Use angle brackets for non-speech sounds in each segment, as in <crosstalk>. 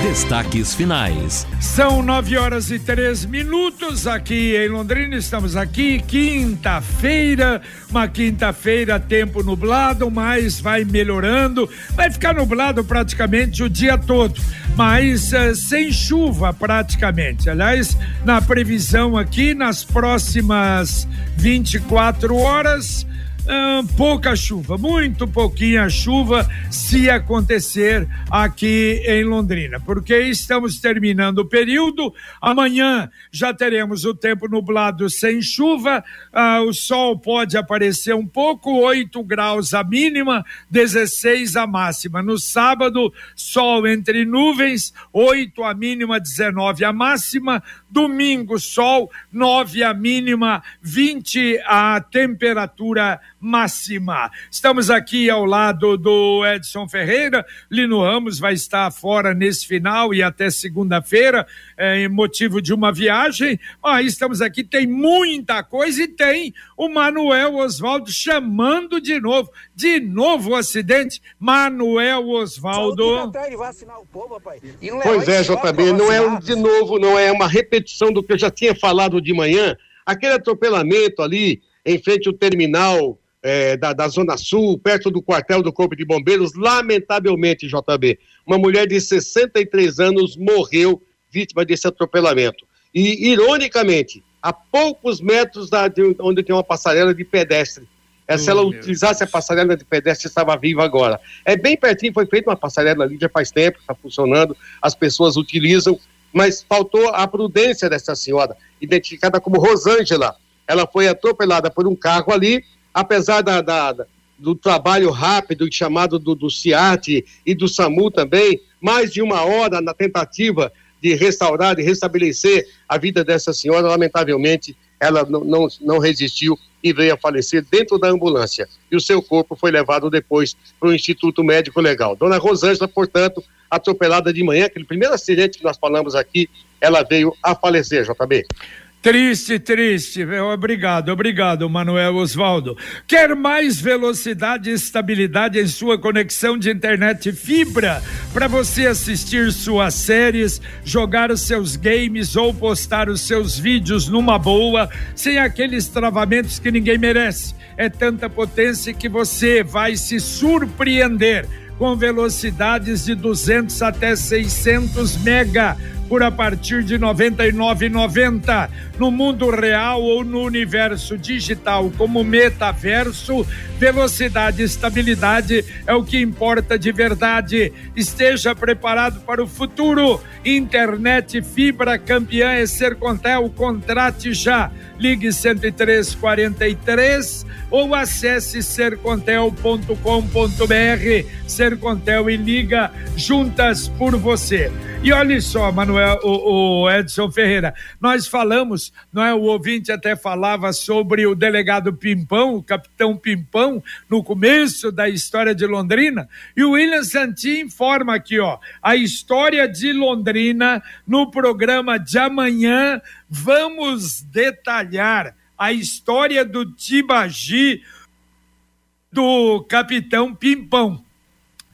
Destaques finais. São nove horas e três minutos aqui em Londrina. Estamos aqui, quinta-feira. Uma quinta-feira, tempo nublado, mas vai melhorando. Vai ficar nublado praticamente o dia todo, mas uh, sem chuva praticamente. Aliás, na previsão aqui, nas próximas 24 horas pouca chuva, muito pouquinha chuva se acontecer aqui em Londrina, porque estamos terminando o período. Amanhã já teremos o tempo nublado sem chuva, ah, o sol pode aparecer um pouco, 8 graus a mínima, 16 a máxima. No sábado, sol entre nuvens, 8 a mínima, 19 a máxima. Domingo, sol, 9 a mínima, 20 a temperatura máxima. Estamos aqui ao lado do Edson Ferreira. Lino Ramos vai estar fora nesse final e até segunda-feira, é, em motivo de uma viagem. Mas estamos aqui, tem muita coisa e tem o Manuel Oswaldo chamando de novo. De novo o acidente. Manuel Oswaldo. Pois é, JB, não é um de novo, não é uma repetição do que eu já tinha falado de manhã. Aquele atropelamento ali em frente ao terminal é, da, da, Zona Sul, perto do quartel do Corpo de Bombeiros, lamentavelmente, JB, uma mulher de 63 anos morreu vítima desse atropelamento. E, ironicamente, a poucos metros da, de onde tem uma passarela de pedestre. É, se ela utilizasse a passarela de pedestre, estava viva agora. É bem pertinho, foi feita uma passarela ali já faz tempo, está funcionando, as pessoas utilizam, mas faltou a prudência dessa senhora, identificada como Rosângela. Ela foi atropelada por um carro ali, apesar da, da, do trabalho rápido chamado do, do CIAT e do SAMU também, mais de uma hora na tentativa de restaurar, de restabelecer a vida dessa senhora, lamentavelmente ela não, não, não resistiu e veio a falecer dentro da ambulância. E o seu corpo foi levado depois para o Instituto Médico Legal. Dona Rosângela, portanto, atropelada de manhã, aquele primeiro acidente que nós falamos aqui, ela veio a falecer, JB. Triste, triste. Obrigado, obrigado, Manuel Osvaldo. Quer mais velocidade e estabilidade em sua conexão de internet fibra para você assistir suas séries, jogar os seus games ou postar os seus vídeos numa boa, sem aqueles travamentos que ninguém merece? É tanta potência que você vai se surpreender com velocidades de 200 até 600 mega por a partir de R$ 99,90. No mundo real ou no universo digital, como metaverso, velocidade e estabilidade é o que importa de verdade. Esteja preparado para o futuro. Internet fibra campeã é Sercontel. Contrate já. Ligue 10343 ou acesse sercontel.com.br. Sercontel e liga juntas por você. E olha só, Manuel, o, o, Edson Ferreira, nós falamos, não é? O ouvinte até falava sobre o delegado Pimpão, o capitão Pimpão, no começo da história de Londrina, e o William Santin informa aqui, ó, a história de Londrina no programa de amanhã. Vamos detalhar a história do Tibagi do capitão Pimpão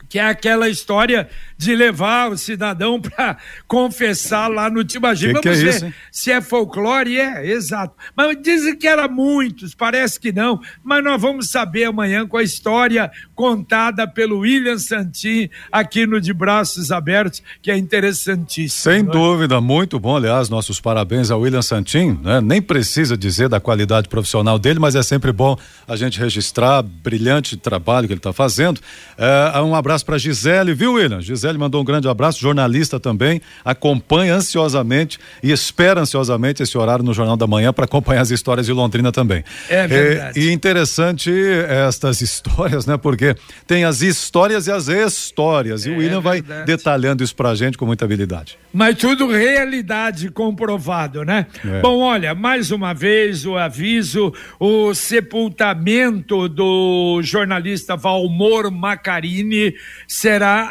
que é aquela história de levar o cidadão <laughs> para confessar lá no Tibagi. Vamos que é ver isso, se é folclore, é, exato. Mas dizem que era muitos, parece que não, mas nós vamos saber amanhã com a história contada pelo William Santin aqui no De Braços Abertos, que é interessantíssimo. Sem é? dúvida, muito bom, aliás, nossos parabéns ao William Santin, né? Nem precisa dizer da qualidade profissional dele, mas é sempre bom a gente registrar brilhante trabalho que ele está fazendo. É, um abraço para Gisele, viu, William? Gisele mandou um grande abraço, jornalista também, acompanha ansiosamente e espera ansiosamente esse horário no Jornal da Manhã para acompanhar as histórias de Londrina também. É verdade. e interessante estas histórias, né? Porque tem as histórias e as histórias. E É o William vai detalhando isso pra gente com muita habilidade. Mas tudo realidade comprovado, né? É. Bom, olha, mais uma vez o aviso: o sepultamento do jornalista Valmor Macarini será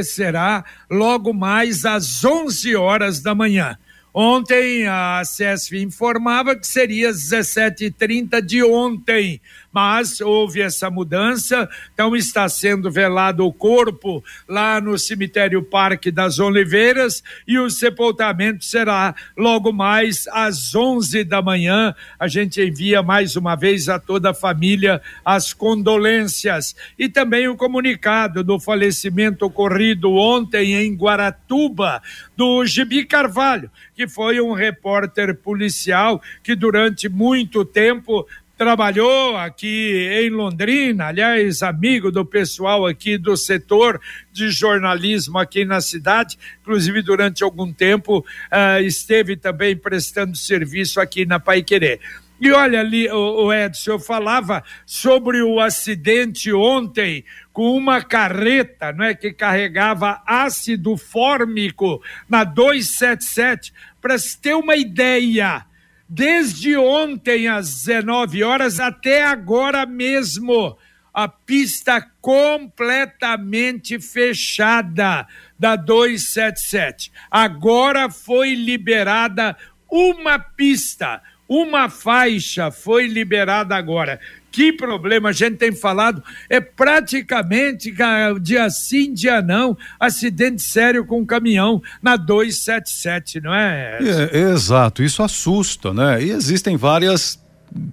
acontecerá logo mais às 11 horas da manhã. Ontem a CESF informava que seria 17h30 de ontem, mas houve essa mudança, então está sendo velado o corpo lá no cemitério Parque das Oliveiras e o sepultamento será logo mais às 11 da manhã. A gente envia mais uma vez a toda a família as condolências e também o comunicado do falecimento ocorrido ontem em Guaratuba do Gibi Carvalho, que foi um repórter policial que durante muito tempo trabalhou aqui em Londrina, aliás, amigo do pessoal aqui do setor de jornalismo aqui na cidade, inclusive durante algum tempo uh, esteve também prestando serviço aqui na Paiquerê. E olha ali, o Edson, eu falava sobre o acidente ontem com uma carreta, não é, que carregava ácido fórmico na 277, para se ter uma ideia desde ontem às 19 horas até agora mesmo. A pista completamente fechada da 277. Agora foi liberada uma pista, uma faixa foi liberada agora. Que problema a gente tem falado? É praticamente dia sim, dia não, acidente sério com um caminhão na 277, não é? é? Exato, isso assusta, né? E existem várias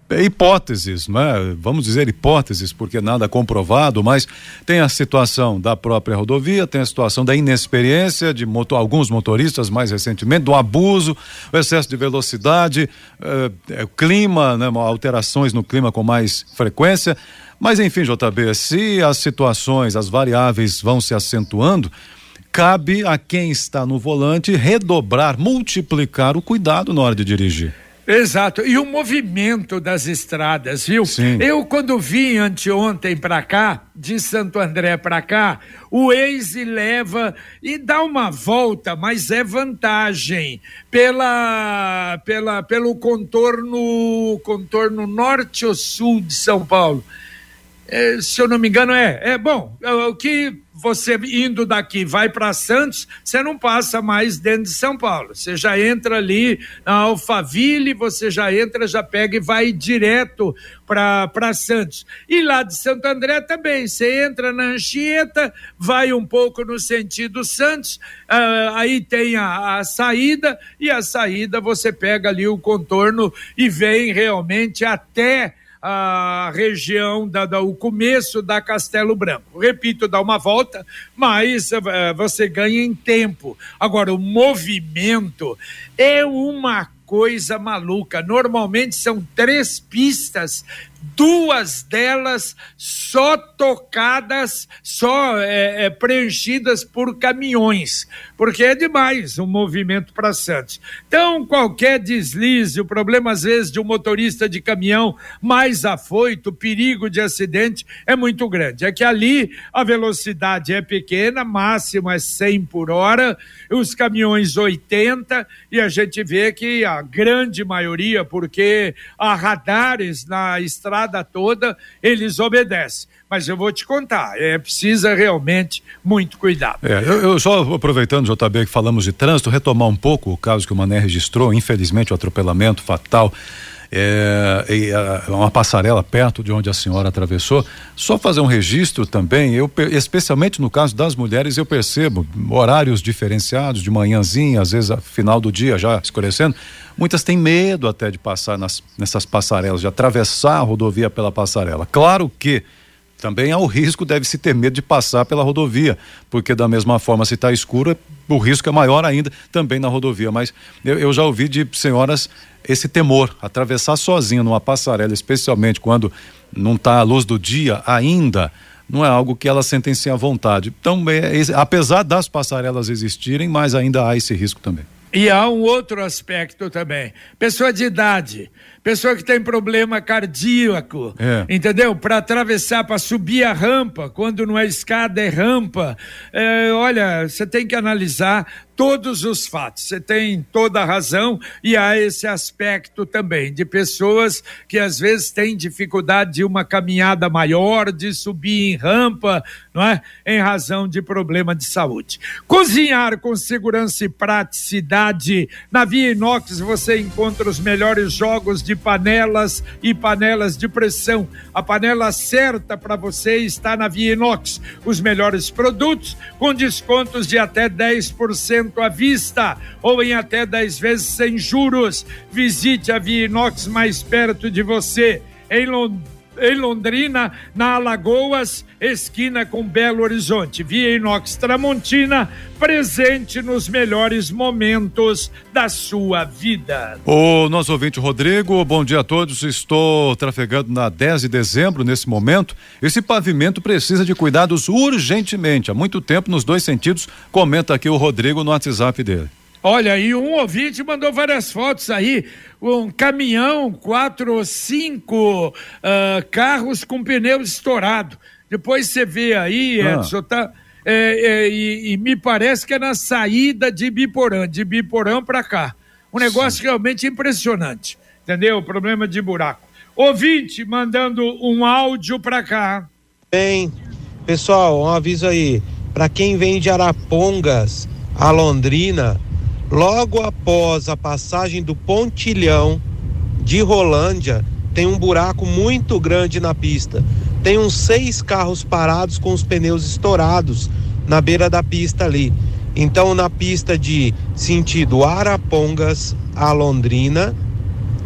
hipóteses, né? vamos dizer hipóteses, porque nada comprovado, mas tem a situação da própria rodovia, tem a situação da inexperiência de alguns motoristas mais recentemente, do abuso, o excesso de velocidade, eh, o clima, né? alterações no clima com mais frequência. Mas enfim, JB, se as situações, as variáveis vão se acentuando, cabe a quem está no volante redobrar, multiplicar o cuidado na hora de dirigir. Exato. E o movimento das estradas, viu? Sim. Eu, quando vim anteontem para cá, de Santo André para cá, o Waze leva e dá uma volta, mas é vantagem pela, pela, pelo contorno, contorno norte ou sul de São Paulo. É, se eu não me engano, é. É bom, é, o que você indo daqui vai para Santos, você não passa mais dentro de São Paulo. Você já entra ali na Alphaville, você já entra, já pega e vai direto para Santos. E lá de Santo André também, você entra na Anchieta, vai um pouco no sentido Santos, uh, aí tem a, a saída, e a saída você pega ali o contorno e vem realmente até a região, da, da, o começo da Castelo Branco. Repito, dá uma volta, mas uh, você ganha em tempo. Agora, o movimento é uma coisa maluca. Normalmente são três pistas duas delas só tocadas, só é, é, preenchidas por caminhões, porque é demais o um movimento para Santos. Então, qualquer deslize, o problema às vezes de um motorista de caminhão mais afoito, o perigo de acidente é muito grande. É que ali a velocidade é pequena, máximo é 100 por hora, os caminhões 80, e a gente vê que a grande maioria, porque há radares na estrada estrada toda, eles obedecem. Mas eu vou te contar, é precisa realmente muito cuidado. É, eu, eu, só aproveitando, JB, que falamos de trânsito, retomar um pouco o caso que o Mané registrou, infelizmente o atropelamento fatal é, é, uma passarela perto de onde a senhora atravessou. Só fazer um registro também, eu, especialmente no caso das mulheres, eu percebo horários diferenciados, de manhãzinha, às vezes final do dia já escurecendo. Muitas têm medo até de passar nas, nessas passarelas, de atravessar a rodovia pela passarela. Claro que também há o risco, deve-se ter medo de passar pela rodovia, porque da mesma forma, se está escuro, o risco é maior ainda também na rodovia. Mas eu, eu já ouvi de senhoras esse temor, atravessar sozinha numa passarela, especialmente quando não está à luz do dia ainda, não é algo que elas sentem sem a vontade. Então, é, é, apesar das passarelas existirem, mas ainda há esse risco também. E há um outro aspecto também. Pessoa de idade, pessoa que tem problema cardíaco, é. entendeu? Para atravessar, para subir a rampa, quando não é escada, é rampa. É, olha, você tem que analisar todos os fatos. Você tem toda a razão e há esse aspecto também de pessoas que às vezes têm dificuldade de uma caminhada maior, de subir em rampa, não é? Em razão de problema de saúde. Cozinhar com segurança e praticidade. Na Via Inox você encontra os melhores jogos de panelas e panelas de pressão. A panela certa para você está na Via Inox. Os melhores produtos com descontos de até 10% à vista ou em até 10 vezes sem juros. Visite a Via Inox mais perto de você. Em Londrina em Londrina, na Alagoas, esquina com Belo Horizonte. Via Inox Tramontina, presente nos melhores momentos da sua vida. O nosso ouvinte Rodrigo, bom dia a todos. Estou trafegando na 10 de dezembro nesse momento. Esse pavimento precisa de cuidados urgentemente. Há muito tempo, nos dois sentidos, comenta aqui o Rodrigo no WhatsApp dele. Olha, e um ouvinte mandou várias fotos aí, um caminhão, quatro ou cinco uh, carros com pneu estourado. Depois você vê aí, ah. Edson, tá? É, é, e, e, me parece que é na saída de Biporã, de Biporã para cá. Um negócio Sim. realmente impressionante, entendeu? Problema de buraco. Ouvinte mandando um áudio para cá. Bem, pessoal, um aviso aí. Para quem vem de Arapongas a Londrina, Logo após a passagem do pontilhão de Rolândia, tem um buraco muito grande na pista. Tem uns seis carros parados com os pneus estourados na beira da pista ali. Então, na pista de sentido Arapongas a Londrina,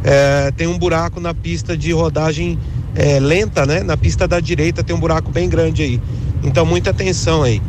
é, tem um buraco na pista de rodagem é, lenta, né? Na pista da direita tem um buraco bem grande aí. Então, muita atenção aí.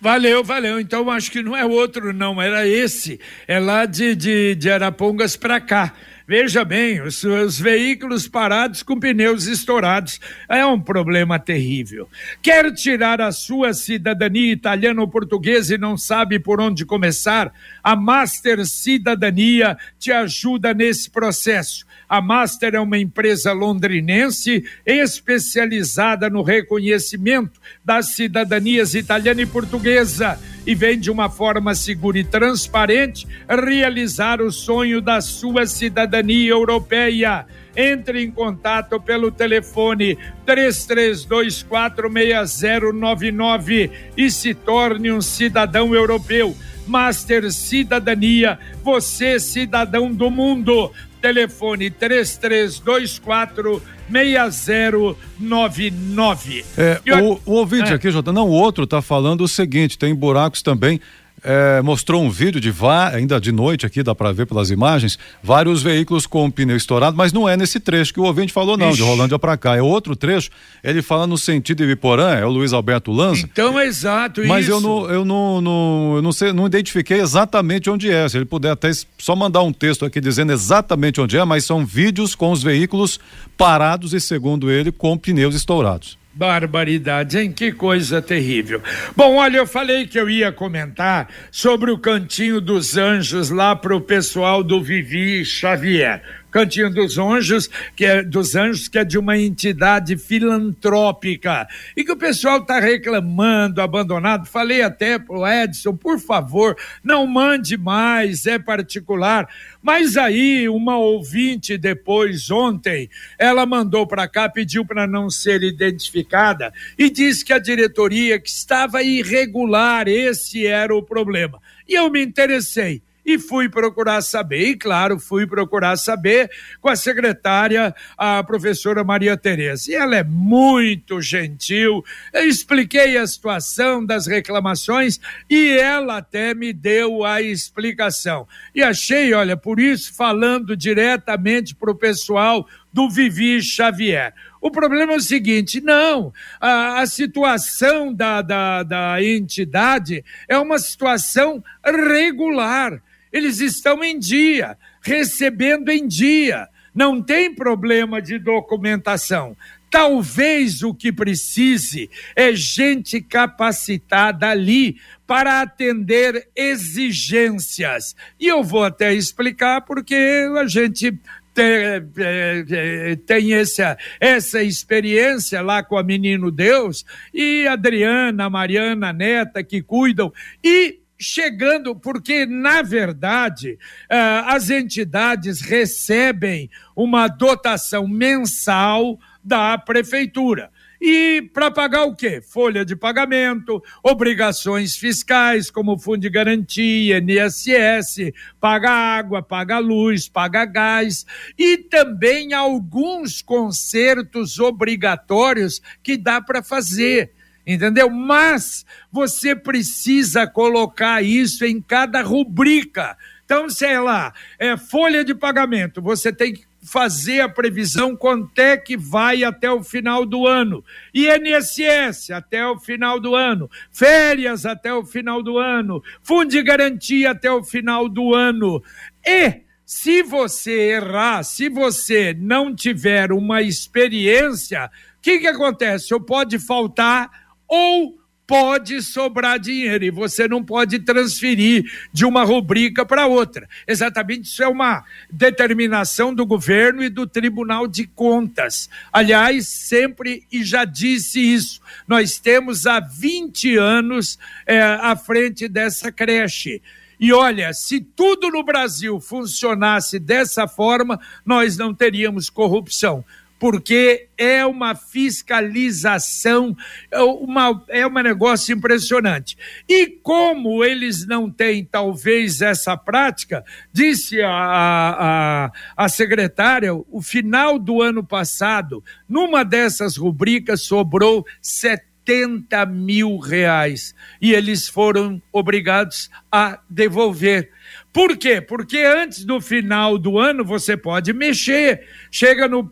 Valeu, valeu. Então acho que não é outro, não, era esse. É lá de, de, de Arapongas para cá. Veja bem, os, os, veículos parados com pneus estourados é um problema terrível. Quer tirar a sua cidadania italiana ou portuguesa e não sabe por onde começar? A Master Cidadania te ajuda nesse processo. A Master é uma empresa londrinense especializada no reconhecimento das cidadanias italiana e portuguesa e vem de uma forma segura e transparente realizar o sonho da sua cidadania europeia. Entre em contato pelo telefone 33246099 e se torne um cidadão europeu. Master Cidadania, você cidadão do mundo telefone 3324 6099. É, o, o ouvinte é. aqui, Jota, não, o outro está falando o seguinte: tem buracos também é, mostrou um vídeo de ainda de noite aqui, dá para ver pelas imagens, vários veículos com o pneu estourado, mas não é nesse trecho que o ouvinte falou, não, Ixi. de Rolândia para cá. É outro trecho, ele fala no sentido de Viporã, é o Luiz Alberto Lanza. Então é exato mas isso. Mas eu não, eu não, não, eu não, sei, não identifiquei exatamente onde é. Se ele puder até só mandar um texto aqui dizendo exatamente onde é, mas são vídeos com os veículos parados e, segundo ele, com pneus estourados. Barbaridade, hein? Que coisa terrível. Bom, olha, eu falei que eu ia comentar sobre o Cantinho dos Anjos lá para o pessoal do Vivi Xavier. Cantinho dos Anjos, que é dos Anjos, que é de uma entidade filantrópica e que o pessoal está reclamando, abandonado. Falei até pro Edson, por favor, não mande mais, é particular. Mas aí uma ouvinte depois ontem, ela mandou para cá, pediu para não ser identificada e disse que a diretoria que estava irregular, esse era o problema. E eu me interessei e fui procurar saber, e claro, fui procurar saber com a secretária, a professora Maria Tereza. E ela é muito gentil, eu expliquei a situação das reclamações e ela até me deu a explicação. E achei, olha, por isso, falando diretamente para o pessoal do Vivi Xavier. O problema é o seguinte: não, a, a situação da, da, da entidade é uma situação regular eles estão em dia, recebendo em dia, não tem problema de documentação. Talvez o que precise é gente capacitada ali para atender exigências. E eu vou até explicar porque a gente tem, tem essa, essa experiência lá com a Menino Deus, e Adriana, Mariana, Neta, que cuidam, e chegando, porque, na verdade, as entidades recebem uma dotação mensal da prefeitura. E para pagar o quê? Folha de pagamento, obrigações fiscais, como Fundo de Garantia, INSS, paga água, paga luz, paga gás, e também alguns consertos obrigatórios que dá para fazer entendeu? Mas você precisa colocar isso em cada rubrica. Então, sei lá, é folha de pagamento, você tem que fazer a previsão quanto é que vai até o final do ano. INSS até o final do ano, férias até o final do ano, fundo de garantia até o final do ano. E se você errar, se você não tiver uma experiência, o que, que acontece? Ou pode faltar ou pode sobrar dinheiro e você não pode transferir de uma rubrica para outra. Exatamente isso é uma determinação do governo e do Tribunal de Contas. Aliás, sempre e já disse isso, nós temos há 20 anos é, à frente dessa creche. E olha, se tudo no Brasil funcionasse dessa forma, nós não teríamos corrupção porque é uma fiscalização, é, uma, é um negócio impressionante. E como eles não têm, talvez, essa prática, disse a, a, a secretária, o final do ano passado, numa dessas rubricas, sobrou 70 mil reais. E eles foram obrigados a devolver. Por quê? Porque antes do final do ano você pode mexer. Chega no.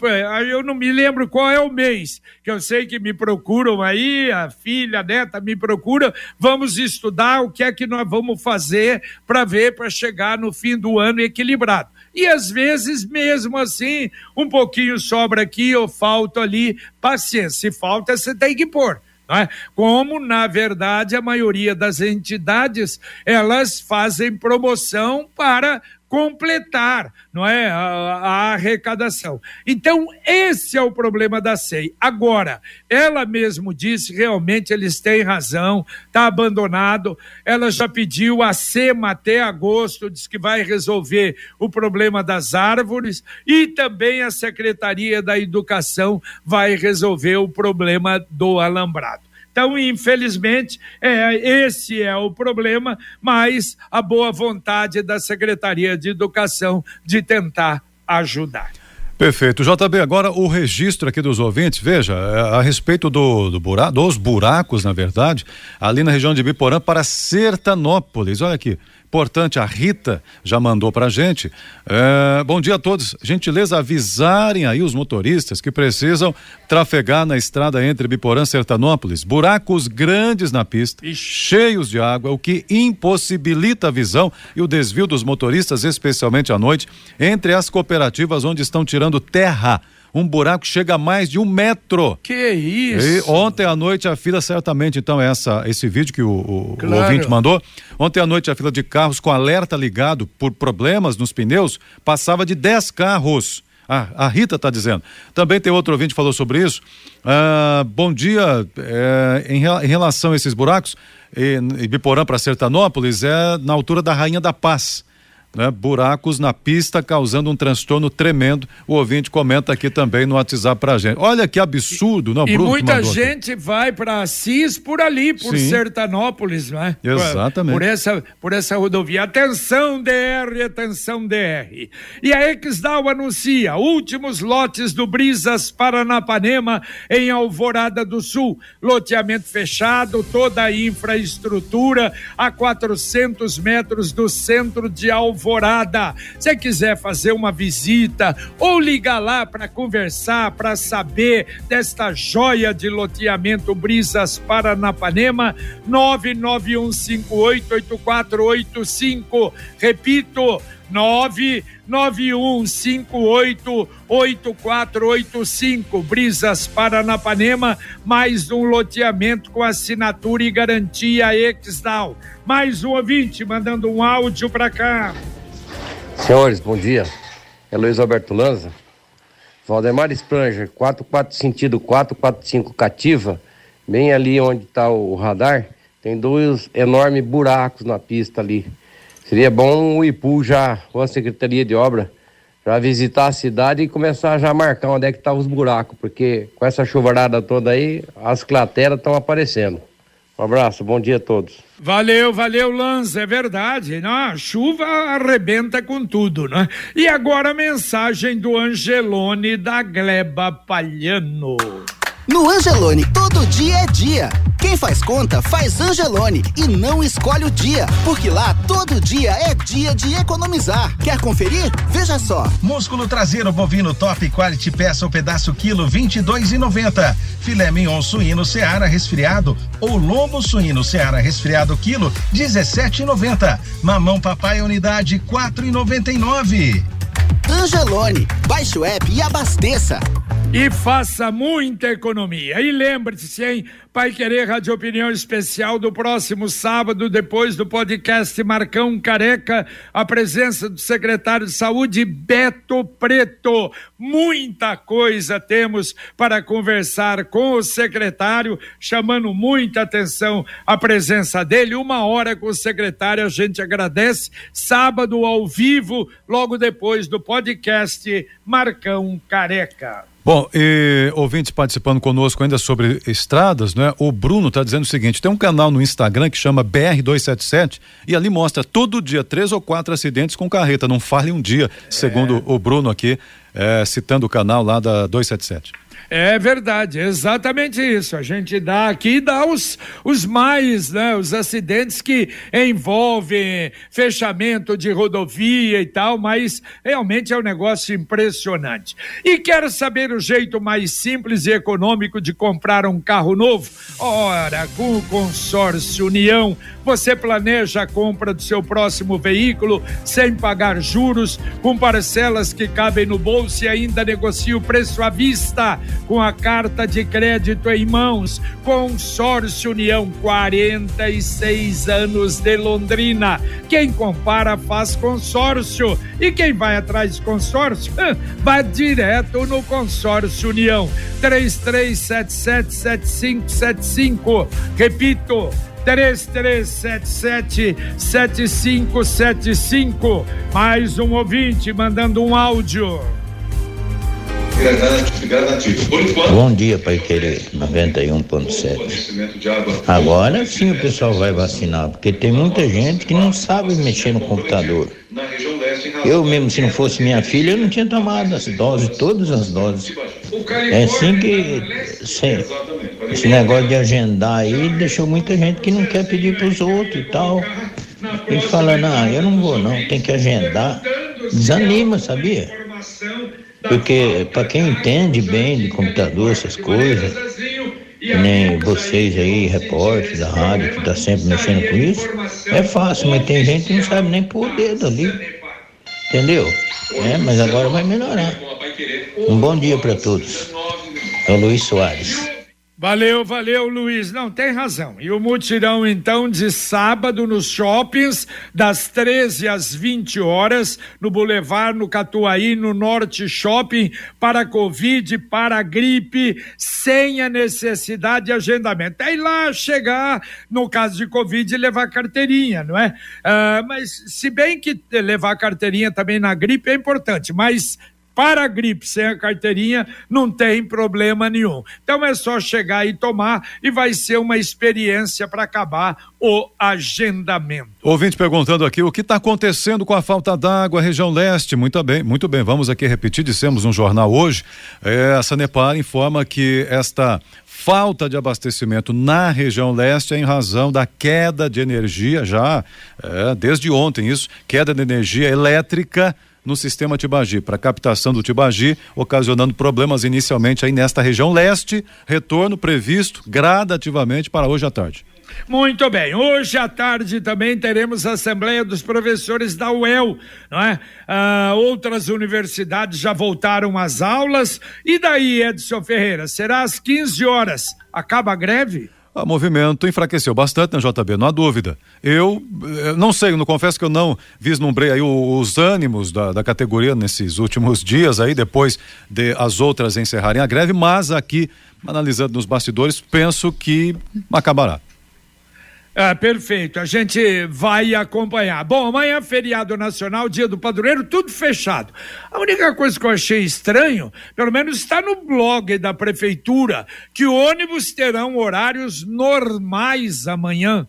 Eu não me lembro qual é o mês, que eu sei que me procuram aí, a filha, a neta me procura. Vamos estudar o que é que nós vamos fazer para ver, para chegar no fim do ano equilibrado. E às vezes, mesmo assim, um pouquinho sobra aqui ou falta ali. Paciência, se falta, você tem que pôr. É? Como, na verdade, a maioria das entidades elas fazem promoção para completar, não é, a, a, arrecadação. Então esse é o problema da SEI. Agora, ela mesmo disse realmente eles têm razão, está abandonado. Ela já pediu a SEMA até agosto, diz que vai resolver o problema das árvores e também a Secretaria da Educação vai resolver o problema do alambrado. Então, infelizmente, é, esse é o problema, mas a boa vontade da Secretaria de Educação de tentar ajudar. Perfeito. JB, agora o registro aqui dos ouvintes, veja, é, a respeito do, do buraco, dos buracos, na verdade, ali na região de Biporã para Sertanópolis. Olha aqui, importante, a Rita já mandou pra gente. É, bom dia a todos. Gentileza avisarem aí os motoristas que precisam trafegar na estrada entre Biporã e Sertanópolis. Buracos grandes na pista, Ixi. cheios de água, o que impossibilita a visão e o desvio dos motoristas, especialmente à noite, entre as cooperativas onde estão tirando terra um buraco chega a mais de um metro. Que isso! E ontem à noite a fila, certamente, então, essa, esse vídeo que o, o, claro. o ouvinte mandou. Ontem à noite a fila de carros com alerta ligado por problemas nos pneus passava de 10 carros. Ah, a Rita está dizendo. Também tem outro ouvinte que falou sobre isso. Ah, bom dia. É, em, em, relação a esses buracos, em Biporã para Sertanópolis, é na altura da Rainha da Paz né, buracos na pista causando um transtorno tremendo. O ouvinte comenta aqui também no WhatsApp pra gente. Olha que absurdo, não, E Bruno muita gente aqui. vai para Assis por ali, por Sim. Sertanópolis, né? Exatamente. Por, por, essa, por essa rodovia. Atenção, DR, atenção, DR. E a Exdal anuncia últimos lotes do Brisas Paranapanema em Alvorada do Sul. Loteamento fechado, toda a infraestrutura a 400 metros do centro de Alvorada Alvorada. Se quiser fazer uma visita ou ligar lá para conversar, para saber desta joia de loteamento Brisas Paranapanema, 991588485. Repito, 991588485 Brisas Paranapanema, mais um loteamento com assinatura e garantia Exdal. Mais um ouvinte mandando um áudio para cá. Senhores, bom dia. é Luiz Alberto Lanza. Valdemar Spranger, 44 sentido 445 cativa, bem ali onde está o radar, tem dois enormes buracos na pista ali. Seria bom o IPU já, com a Secretaria de Obra, já visitar a cidade e começar já a marcar onde é que estão tá os buracos, porque com essa chuvarada toda aí, as crateras estão aparecendo. Um abraço, bom dia a todos. Valeu, valeu, Lanza, é verdade. Não, a chuva arrebenta com tudo, né? E agora a mensagem do Angelone da Gleba Palhano. No Angelone, todo dia é dia. Quem faz conta faz Angelone e não escolhe o dia, porque lá todo dia é dia de economizar. Quer conferir? Veja só. Músculo traseiro bovino top quality peça ou pedaço quilo 22,90. Filé mignon suíno Seara resfriado ou lombo suíno Seara resfriado quilo 17,90. Mamão papai unidade 4,99. Angelone, baixe o app e abasteça. E faça muita economia. E lembre-se, hein? Pai Querer Rádio Opinião Especial do próximo sábado, depois do podcast Marcão Careca, a presença do secretário de Saúde Beto Preto. Muita coisa temos para conversar com o secretário, chamando muita atenção a presença dele. Uma hora com o secretário, a gente agradece. Sábado ao vivo, logo depois do podcast Marcão Careca. Bom, e ouvintes participando conosco ainda sobre estradas, né? O Bruno está dizendo o seguinte: tem um canal no Instagram que chama BR277 e ali mostra todo dia três ou quatro acidentes com carreta. Não fale um dia, é. segundo o Bruno aqui, é, citando o canal lá da 277. É verdade, exatamente isso. A gente dá aqui, dá os, os mais, né? Os acidentes que envolvem fechamento de rodovia e tal, mas realmente é um negócio impressionante. E quer saber o jeito mais simples e econômico de comprar um carro novo? Ora, com o consórcio União, você planeja a compra do seu próximo veículo sem pagar juros, com parcelas que cabem no bolso e ainda negocia o preço à vista com a carta de crédito em mãos. Consórcio União, 46 anos de Londrina. Quem compara faz consórcio. E quem vai atrás de consórcio, <laughs> vai direto no Consórcio União. 33777575. Repito, 3377 7575. Mais um ouvinte mandando um áudio. Bom dia, Pai Querer 91.7. Agora sim o pessoal vai vacinar, porque tem muita gente que não sabe mexer no computador. Eu mesmo, se não fosse minha filha, eu não tinha tomado as doses, todas as doses. É assim que se, esse negócio de agendar aí deixou muita gente que não quer pedir para os outros e tal. E fala, não, eu não vou não, tem que agendar. Desanima, sabia? Porque para quem entende bem de computador, essas coisas, nem vocês aí, repórteres da rádio, que está sempre mexendo com isso, é fácil, mas tem gente que não sabe nem pôr o dedo ali. Entendeu? É, mas agora vai melhorar. Um bom dia para todos. É o Luiz Soares. Valeu, valeu, Luiz. Não, tem razão. E o mutirão, então, de sábado nos shoppings, das 13 às 20 horas, no Boulevard, no Catuaí, no Norte Shopping, para Covid, para a gripe, sem a necessidade de agendamento. Aí lá chegar, no caso de Covid, levar carteirinha, não é? Ah, mas, se bem que levar carteirinha também na gripe é importante, mas para a gripe sem a carteirinha não tem problema nenhum. Então é só chegar e tomar e vai ser uma experiência para acabar o agendamento. Ouvinte perguntando aqui o que está acontecendo com a falta d'água região leste. Muito bem, muito bem. Vamos aqui repetir. Dissemos no jornal hoje. É, a Sanepar informa que esta falta de abastecimento na região leste é em razão da queda de energia já é, desde ontem isso queda de energia elétrica no sistema Tibagi, para captação do Tibagi, ocasionando problemas inicialmente aí nesta região leste, retorno previsto gradativamente para hoje à tarde. Muito bem, hoje à tarde também teremos a Assembleia dos Professores da UEL, não é? Ah, outras universidades já voltaram às aulas, e daí, Edson Ferreira, será às 15 horas, acaba a greve? O movimento enfraqueceu bastante na JB, não há dúvida. Eu, eu eh, não sei, eu não confesso que eu não vislumbrei aí os ânimos da, da categoria nesses últimos dias aí, depois de as outras encerrarem a greve, mas aqui, analisando nos bastidores, penso que acabará. Ah, perfeito, a gente vai acompanhar. Bom, amanhã é feriado nacional, dia do padroeiro, tudo fechado. A única coisa que eu achei estranho, pelo menos está no blog da prefeitura, que ônibus terão horários normais amanhã.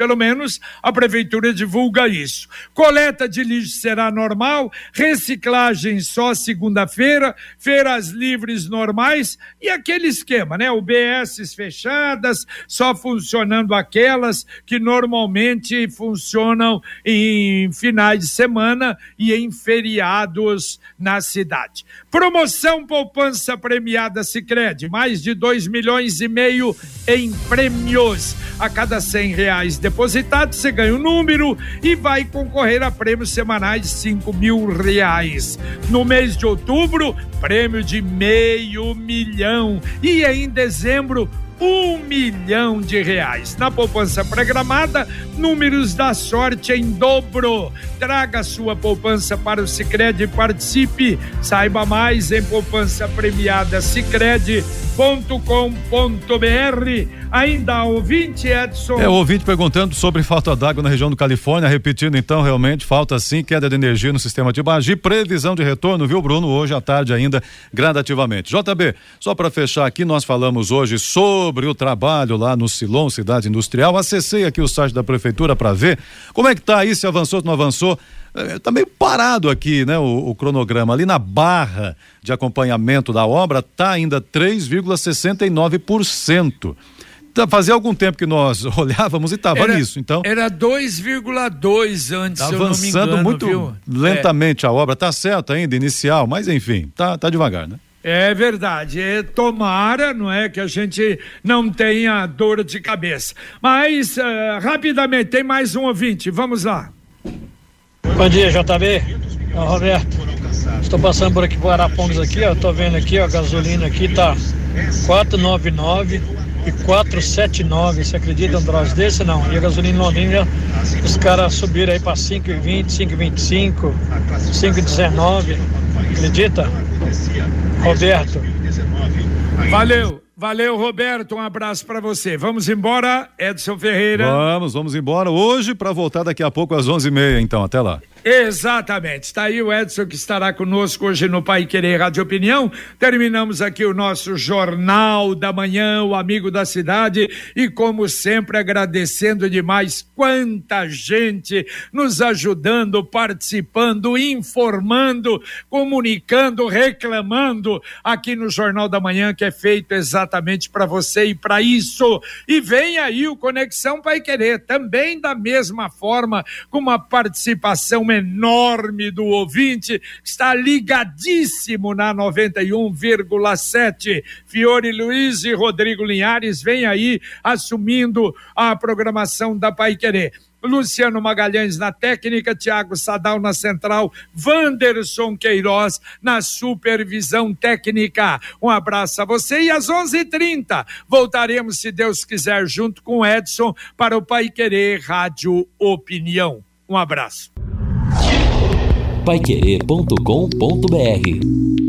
Pelo menos a prefeitura divulga isso. Coleta de lixo será normal, reciclagem só segunda-feira, feiras livres normais e aquele esquema, né? UBS fechadas, só funcionando aquelas que normalmente funcionam em finais de semana e em feriados na cidade. Promoção poupança premiada Sicredi, mais de dois milhões e meio em prêmios a cada cem reais de depositado, você ganha um número e vai concorrer a prêmios semanais de 5 mil reais. No mês de outubro, prêmio de meio milhão. E em dezembro, um milhão de reais. Na poupança programada, números da sorte em dobro. Traga sua poupança para o Sicredi e participe. Saiba mais em poupança premiada sicredi.com.br Ainda ouvinte, Edson. É, ouvinte perguntando sobre falta d'água na região do Califórnia, repetindo então, realmente, falta sim, queda de energia no sistema de Bagi, previsão de retorno, viu, Bruno, hoje à tarde ainda, gradativamente. JB, só para fechar aqui, nós falamos hoje sobre o trabalho lá no Silon, cidade industrial, acessei aqui o site da prefeitura para ver como é que tá aí, se avançou, se não avançou, Está é, meio parado aqui, né? O, o, cronograma ali na barra de acompanhamento da obra está ainda 3,69%. Tá, fazia algum tempo que nós <laughs> olhávamos e estava nisso, então. Era 2,2 antes, tá avançando engano, muito viu? lentamente é. a obra, tá certo ainda, inicial, mas enfim, tá, tá devagar, né? É verdade, é, tomara, não é, que a gente não tenha dor de cabeça. Mas, uh, rapidamente, tem mais um ouvinte, vamos lá. Bom dia, JB. É o Roberto. Estou passando por aqui por Arapongas aqui, ó. Tô vendo aqui, ó, a gasolina aqui tá 499 e 479. Você acredita um troço desse? Não. E a gasolina em Londrina, os caras subiram aí para 5,20, 5,25, 5,19. Acredita? Roberto. Valeu. Valeu, Roberto. Um abraço para você. Vamos embora, Edson Ferreira. Vamos, vamos embora hoje para voltar daqui a pouco às onze e meia. Então, até lá. Exatamente. Está aí o Edson que estará conosco hoje no Pai Querer Rádio Opinião. Terminamos aqui o nosso Jornal da Manhã, o Amigo da Cidade. E como sempre, agradecendo demais quanta gente nos ajudando, participando, informando, comunicando, reclamando aqui no Jornal da Manhã, que é feito exatamente para você e para isso. E vem aí o Conexão Pai Querer, também da mesma forma, com uma participação enorme do ouvinte, está ligadíssimo na 91,7. Fiore Luiz e Rodrigo Linhares vem aí assumindo a programação da Pai Querer. Luciano Magalhães na técnica, Tiago Sadal na central, Wanderson Queiroz na supervisão técnica. Um abraço a você e às 11:30 voltaremos, se Deus quiser, junto com Edson para o Pai Querer Rádio Opinião. Um abraço paiquerê.com.br